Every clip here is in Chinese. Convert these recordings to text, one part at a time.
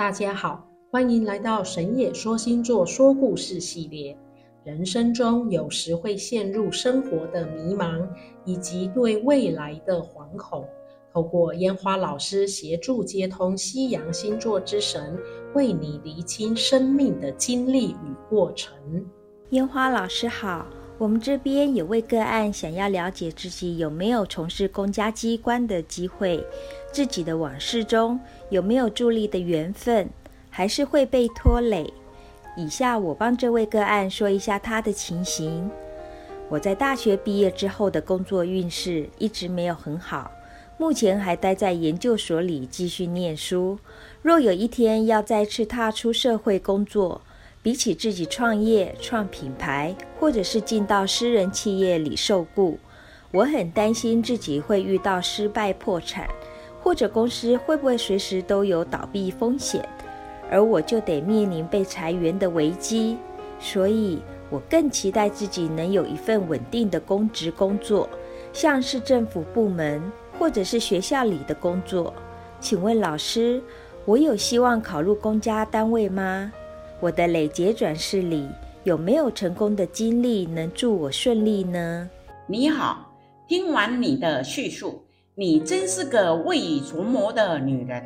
大家好，欢迎来到神野说星座说故事系列。人生中有时会陷入生活的迷茫，以及对未来的惶恐。透过烟花老师协助接通西洋星座之神，为你厘清生命的经历与过程。烟花老师好，我们这边有位个案想要了解自己有没有从事公家机关的机会。自己的往事中有没有助力的缘分，还是会被拖累？以下我帮这位个案说一下他的情形。我在大学毕业之后的工作运势一直没有很好，目前还待在研究所里继续念书。若有一天要再次踏出社会工作，比起自己创业、创品牌，或者是进到私人企业里受雇，我很担心自己会遇到失败、破产。或者公司会不会随时都有倒闭风险，而我就得面临被裁员的危机，所以我更期待自己能有一份稳定的公职工作，像是政府部门或者是学校里的工作。请问老师，我有希望考入公家单位吗？我的累劫转世里有没有成功的经历能助我顺利呢？你好，听完你的叙述。你真是个未雨绸缪的女人，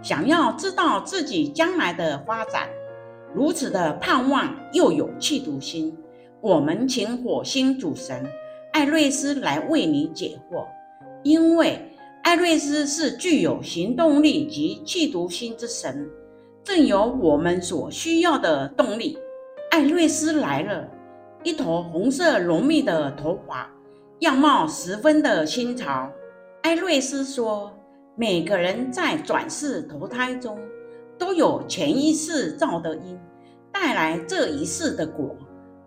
想要知道自己将来的发展，如此的盼望又有企图心。我们请火星主神艾瑞斯来为你解惑，因为艾瑞斯是具有行动力及企图心之神，正有我们所需要的动力。艾瑞斯来了，一头红色浓密的头发，样貌十分的新潮。艾瑞斯说：“每个人在转世投胎中，都有前一世造的因，带来这一世的果，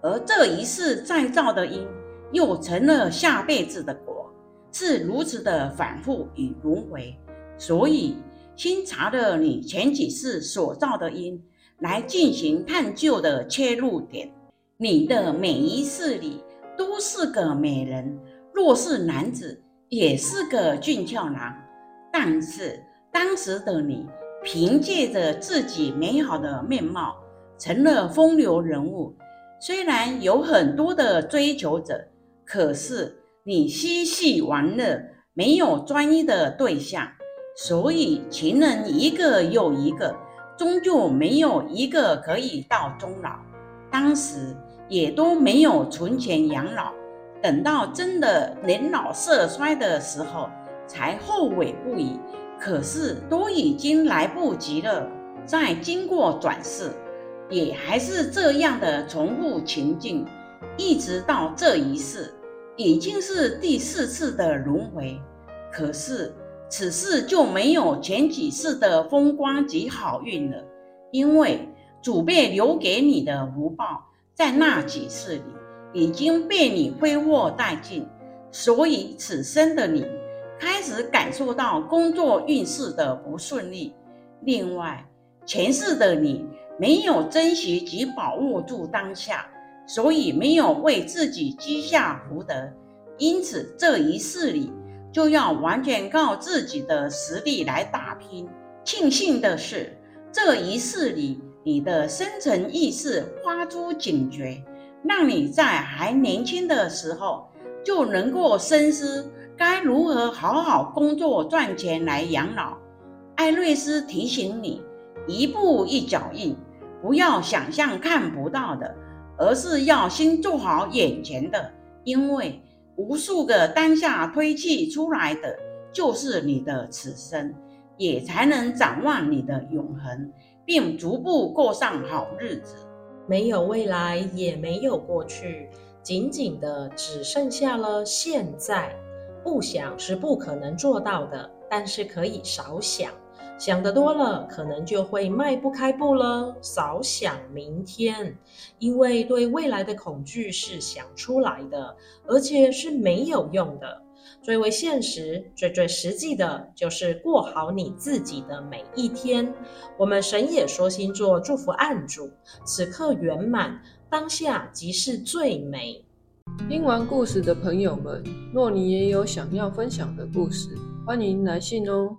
而这一世再造的因，又成了下辈子的果，是如此的反复与轮回。所以，新查了你前几世所造的因，来进行探究的切入点。你的每一世里都是个美人，若是男子。”也是个俊俏男，但是当时的你凭借着自己美好的面貌，成了风流人物。虽然有很多的追求者，可是你嬉戏玩乐，没有专一的对象，所以情人一个又一个，终究没有一个可以到终老。当时也都没有存钱养老。等到真的年老色衰的时候，才后悔不已。可是都已经来不及了。再经过转世，也还是这样的重复情境，一直到这一世，已经是第四次的轮回。可是此世就没有前几世的风光及好运了，因为祖辈留给你的福报，在那几世里。已经被你挥霍殆尽，所以此生的你开始感受到工作运势的不顺利。另外，前世的你没有珍惜及把握住当下，所以没有为自己积下福德，因此这一世里就要完全靠自己的实力来打拼。庆幸的是，这一世里你的深层意识发出警觉。让你在还年轻的时候就能够深思该如何好好工作赚钱来养老。艾瑞斯提醒你，一步一脚印，不要想象看不到的，而是要先做好眼前的，因为无数个当下推砌出来的就是你的此生，也才能展望你的永恒，并逐步过上好日子。没有未来，也没有过去，仅仅的只剩下了现在。不想是不可能做到的，但是可以少想。想得多了，可能就会迈不开步了。少想明天，因为对未来的恐惧是想出来的，而且是没有用的。最为现实、最最实际的，就是过好你自己的每一天。我们神野说星座祝福案主，此刻圆满，当下即是最美。听完故事的朋友们，若你也有想要分享的故事，欢迎来信哦。